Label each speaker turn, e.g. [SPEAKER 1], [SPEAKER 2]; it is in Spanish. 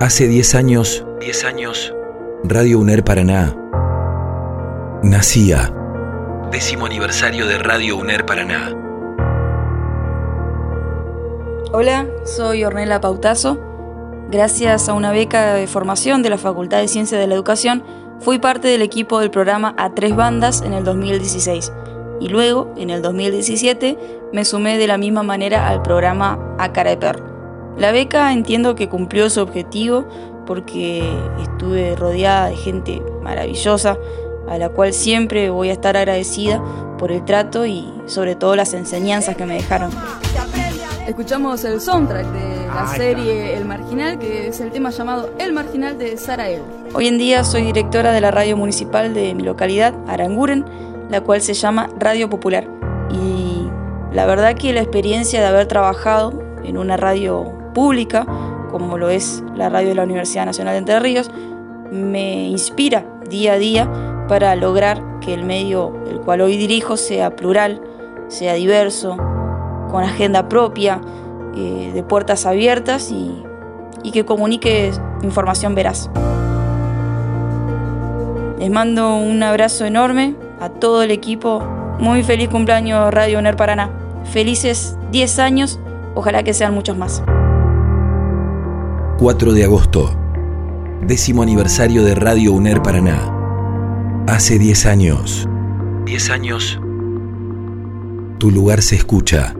[SPEAKER 1] Hace 10 años, 10 años, Radio UNER Paraná nacía. Décimo aniversario de Radio UNER Paraná.
[SPEAKER 2] Hola, soy Ornella Pautazo. Gracias a una beca de formación de la Facultad de Ciencias de la Educación, fui parte del equipo del programa A Tres Bandas en el 2016 y luego, en el 2017, me sumé de la misma manera al programa A Cara de Perro. La beca entiendo que cumplió su objetivo porque estuve rodeada de gente maravillosa a la cual siempre voy a estar agradecida por el trato y sobre todo las enseñanzas que me dejaron.
[SPEAKER 3] Escuchamos el soundtrack de la serie El Marginal, que es el tema llamado El Marginal de Sara El.
[SPEAKER 2] Hoy en día soy directora de la radio municipal de mi localidad, Aranguren, la cual se llama Radio Popular. Y la verdad que la experiencia de haber trabajado en una radio pública, como lo es la radio de la Universidad Nacional de Entre Ríos, me inspira día a día para lograr que el medio el cual hoy dirijo sea plural, sea diverso, con agenda propia, eh, de puertas abiertas y, y que comunique información veraz. Les mando un abrazo enorme a todo el equipo. Muy feliz cumpleaños Radio UNER Paraná. Felices 10 años, ojalá que sean muchos más.
[SPEAKER 1] 4 de agosto, décimo aniversario de Radio UNER Paraná. Hace 10 años. 10 años. Tu lugar se escucha.